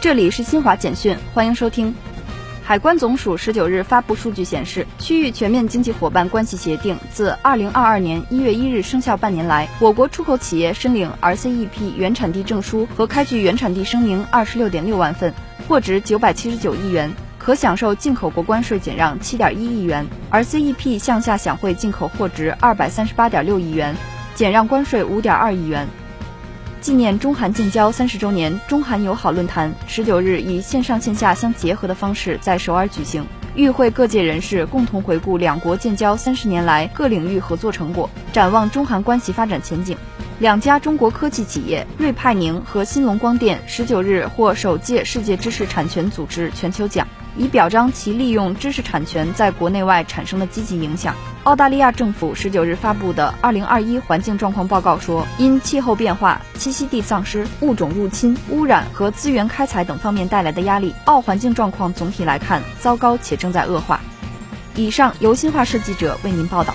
这里是新华简讯，欢迎收听。海关总署十九日发布数据显示，区域全面经济伙伴关系协定自二零二二年一月一日生效半年来，我国出口企业申领 RCEP 原产地证书和开具原产地声明二十六点六万份，货值九百七十九亿元，可享受进口国关税减让七点一亿元；RCEP 向下享惠进口货值二百三十八点六亿元，减让关税五点二亿元。纪念中韩建交三十周年，中韩友好论坛十九日以线上线下相结合的方式在首尔举行，与会各界人士共同回顾两国建交三十年来各领域合作成果，展望中韩关系发展前景。两家中国科技企业瑞派宁和新龙光电十九日获首届世界知识产权组织全球奖。以表彰其利用知识产权在国内外产生的积极影响。澳大利亚政府十九日发布的二零二一环境状况报告说，因气候变化、栖息地丧失、物种入侵、污染和资源开采等方面带来的压力，澳环境状况总体来看糟糕且正在恶化。以上由新华社记者为您报道。